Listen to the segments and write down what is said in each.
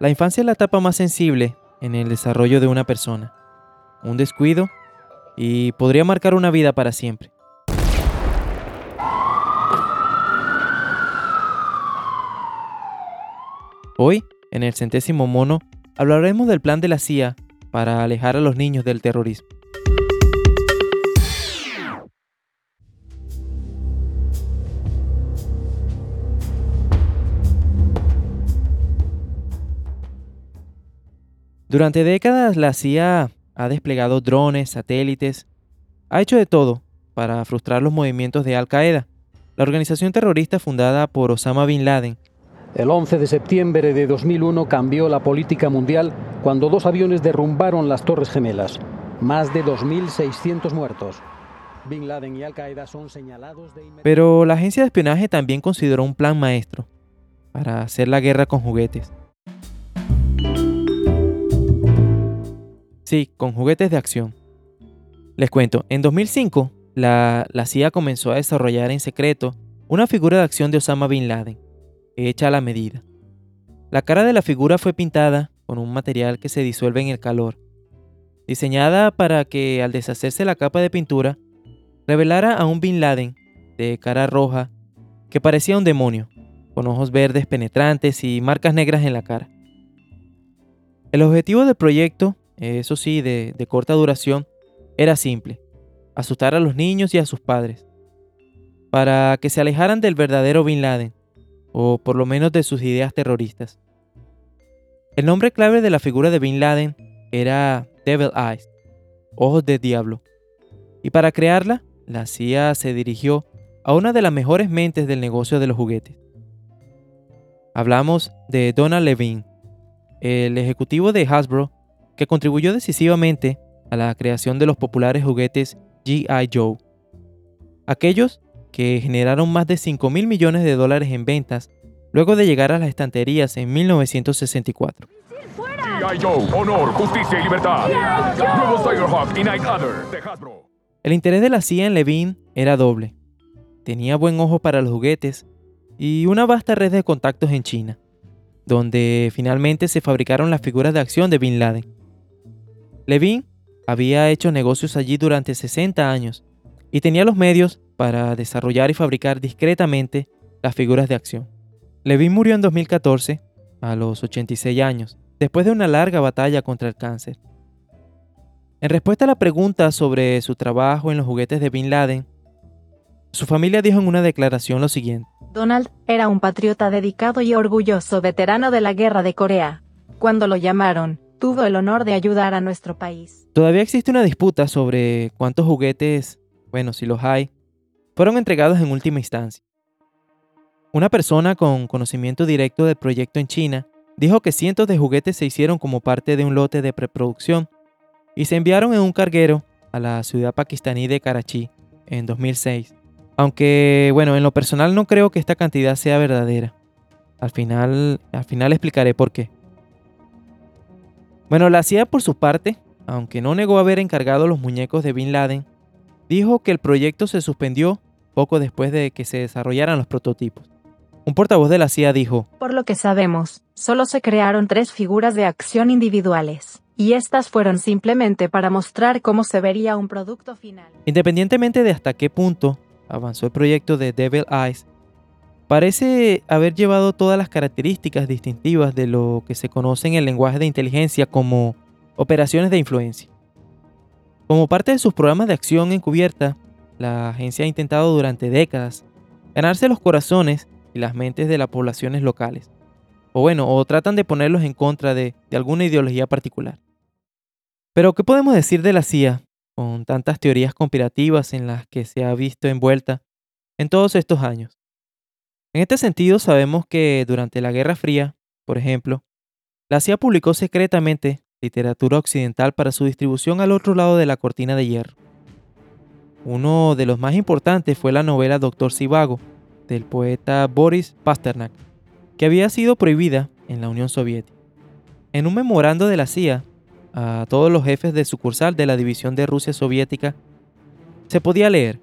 La infancia es la etapa más sensible en el desarrollo de una persona. Un descuido y podría marcar una vida para siempre. Hoy, en el centésimo mono, hablaremos del plan de la CIA para alejar a los niños del terrorismo. Durante décadas la CIA ha desplegado drones, satélites, ha hecho de todo para frustrar los movimientos de Al Qaeda, la organización terrorista fundada por Osama Bin Laden. El 11 de septiembre de 2001 cambió la política mundial cuando dos aviones derrumbaron las Torres Gemelas. Más de 2.600 muertos. Bin Laden y Al Qaeda son señalados de... Pero la agencia de espionaje también consideró un plan maestro para hacer la guerra con juguetes. Sí, con juguetes de acción. Les cuento, en 2005, la, CIA comenzó a desarrollar en secreto una figura de acción de Osama Bin Laden, hecha a la medida. La cara de la figura fue pintada con un material que se disuelve en el calor, diseñada para que al deshacerse la capa de pintura, revelara a un Bin Laden de cara roja que parecía un demonio, con ojos verdes penetrantes y marcas negras en la cara. El objetivo del proyecto eso sí, de, corta duración, era simple, asustar a los niños y a sus padres, para que se alejaran del verdadero Bin Laden, o por lo menos de sus ideas terroristas. El nombre clave de la figura de Bin Laden era Devil Eyes, ojos de diablo, y para crearla, la CIA se dirigió a una de las mejores mentes del negocio de los juguetes. Hablamos de Donald Levine, el ejecutivo de Hasbro que contribuyó decisivamente a la creación de los populares juguetes GI Joe. Aquellos que generaron más de 5 mil millones de dólares en ventas luego de llegar a las estanterías en 1964. El interés de la CIA en Levine era doble. Tenía buen ojo para los juguetes y una vasta red de contactos en China, donde finalmente se fabricaron las figuras de acción de Bin Laden. Levine había hecho negocios allí durante 60 años y tenía los medios para desarrollar y fabricar discretamente las figuras de acción. Levine murió en 2014 a los 86 años, después de una larga batalla contra el cáncer. En respuesta a la pregunta sobre su trabajo en los juguetes de Bin Laden, su familia dijo en una declaración lo siguiente. Donald era un patriota dedicado y orgulloso veterano de la guerra de Corea. Cuando lo llamaron, tuvo el honor de ayudar a nuestro país. Todavía existe una disputa sobre cuántos juguetes, bueno, si los hay, fueron entregados en última instancia. Una persona con conocimiento directo del proyecto en China dijo que cientos de juguetes se hicieron como parte de un lote de preproducción y se enviaron en un carguero a la ciudad pakistaní de Karachi en 2006. Aunque, bueno, en lo personal no creo que esta cantidad sea verdadera. Al final, al final explicaré por qué. Bueno, la CIA por su parte, aunque no negó haber encargado los muñecos de Bin Laden, dijo que el proyecto se suspendió poco después de que se desarrollaran los prototipos. Un portavoz de la CIA dijo, Por lo que sabemos, solo se crearon tres figuras de acción individuales, y estas fueron simplemente para mostrar cómo se vería un producto final. Independientemente de hasta qué punto avanzó el proyecto de Devil Eyes, parece haber llevado todas las características distintivas de lo que se conoce en el lenguaje de inteligencia como operaciones de influencia. Como parte de sus programas de acción encubierta, la agencia ha intentado durante décadas ganarse los corazones y las mentes de las poblaciones locales. O bueno, o tratan de ponerlos en contra de, alguna ideología particular. Pero, ¿qué podemos decir de la CIA con tantas teorías conspirativas en las que se ha visto envuelta en todos estos años? En este sentido, sabemos que durante la Guerra Fría, por ejemplo, la CIA publicó secretamente literatura occidental para su distribución al otro lado de la cortina de hierro. Uno de los más importantes fue la novela Doctor Sivago, del poeta Boris Pasternak, que había sido prohibida en la Unión Soviética. En un memorando de la CIA, a todos los jefes de sucursal de la División de Rusia Soviética, se podía leer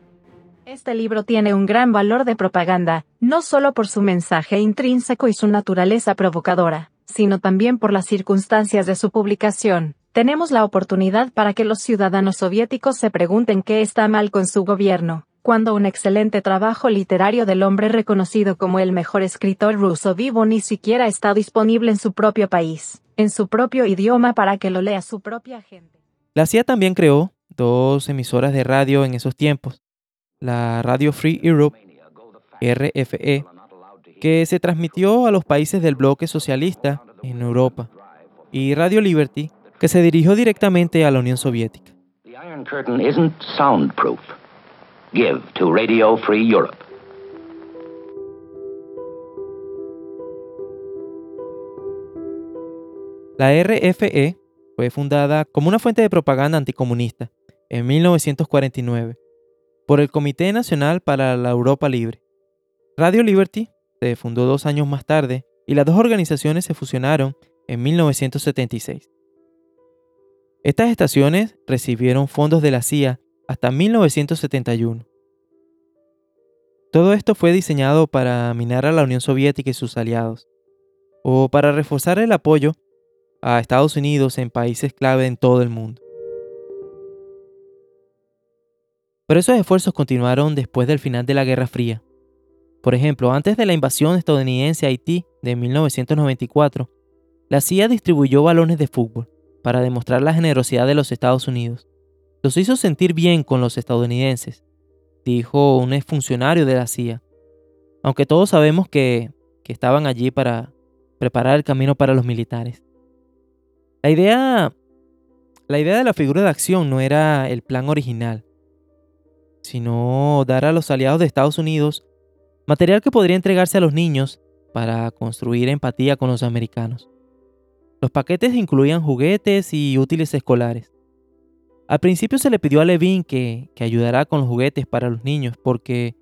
este libro tiene un gran valor de propaganda, no solo por su mensaje intrínseco y su naturaleza provocadora, sino también por las circunstancias de su publicación. Tenemos la oportunidad para que los ciudadanos soviéticos se pregunten qué está mal con su gobierno, cuando un excelente trabajo literario del hombre reconocido como el mejor escritor ruso vivo ni siquiera está disponible en su propio país, en su propio idioma para que lo lea su propia gente. La CIA también creó dos emisoras de radio en esos tiempos, la Radio Free Europe, RFE, que se transmitió a los países del bloque socialista en Europa, y Radio Liberty, que se dirigió directamente a la Unión Soviética. Give to Radio Free Europe. La RFE fue fundada como una fuente de propaganda anticomunista en 1949 por el Comité Nacional para la Europa Libre. Radio Liberty se fundó dos años más tarde y las dos organizaciones se fusionaron en 1976. Estas estaciones recibieron fondos de la CIA hasta 1971. Todo esto fue diseñado para minar a la Unión Soviética y sus aliados, o para reforzar el apoyo a Estados Unidos en países clave en todo el mundo. Pero esos esfuerzos continuaron después del final de la Guerra Fría. Por ejemplo, antes de la invasión estadounidense a Haití de 1994, la CIA distribuyó balones de fútbol para demostrar la generosidad de los Estados Unidos. Los hizo sentir bien con los estadounidenses, dijo un exfuncionario de la CIA, aunque todos sabemos que, que estaban allí para preparar el camino para los militares. La idea, la idea de la figura de acción no era el plan original, sino dar a los aliados de Estados Unidos material que podría entregarse a los niños para construir empatía con los americanos. Los paquetes incluían juguetes y útiles escolares. Al principio se le pidió a Levin que, que ayudara con los juguetes para los niños porque,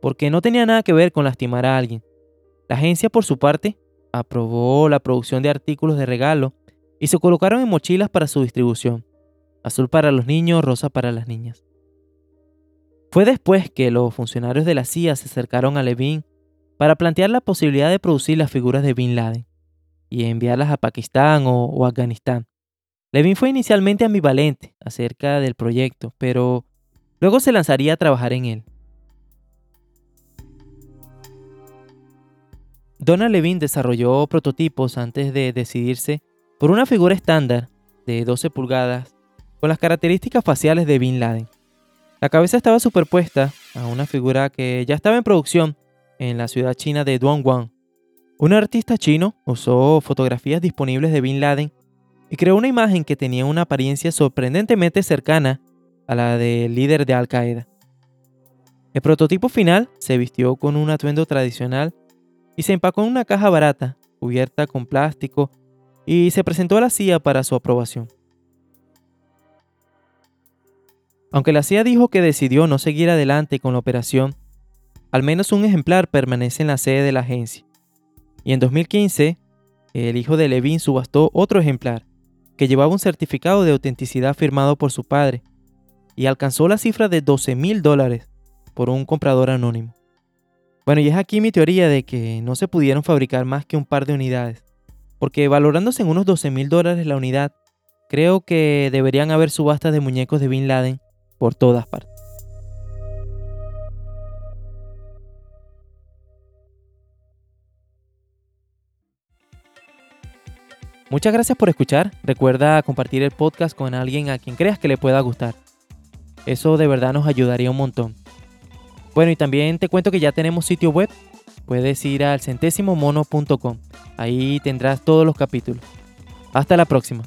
porque no tenía nada que ver con lastimar a alguien. La agencia, por su parte, aprobó la producción de artículos de regalo y se colocaron en mochilas para su distribución. Azul para los niños, rosa para las niñas. Fue después que los funcionarios de la CIA se acercaron a Levin para plantear la posibilidad de producir las figuras de Bin Laden y enviarlas a Pakistán o Afganistán. Levin fue inicialmente ambivalente acerca del proyecto, pero luego se lanzaría a trabajar en él. Donald Levin desarrolló prototipos antes de decidirse por una figura estándar de 12 pulgadas con las características faciales de Bin Laden. La cabeza estaba superpuesta a una figura que ya estaba en producción en la ciudad china de Dongguan. Un artista chino usó fotografías disponibles de Bin Laden y creó una imagen que tenía una apariencia sorprendentemente cercana a la del líder de Al Qaeda. El prototipo final se vistió con un atuendo tradicional y se empacó en una caja barata, cubierta con plástico, y se presentó a la CIA para su aprobación. Aunque la CIA dijo que decidió no seguir adelante con la operación, al menos un ejemplar permanece en la sede de la agencia. Y en 2015, el hijo de Levin subastó otro ejemplar, que llevaba un certificado de autenticidad firmado por su padre, y alcanzó la cifra de 12 mil dólares por un comprador anónimo. Bueno, y es aquí mi teoría de que no se pudieron fabricar más que un par de unidades, porque valorándose en unos 12 mil dólares la unidad, creo que deberían haber subastas de muñecos de Bin Laden por todas partes. Muchas gracias por escuchar. Recuerda compartir el podcast con alguien a quien creas que le pueda gustar. Eso de verdad nos ayudaría un montón. Bueno, y también te cuento que ya tenemos sitio web. Puedes ir al centésimomono.com. Ahí tendrás todos los capítulos. Hasta la próxima.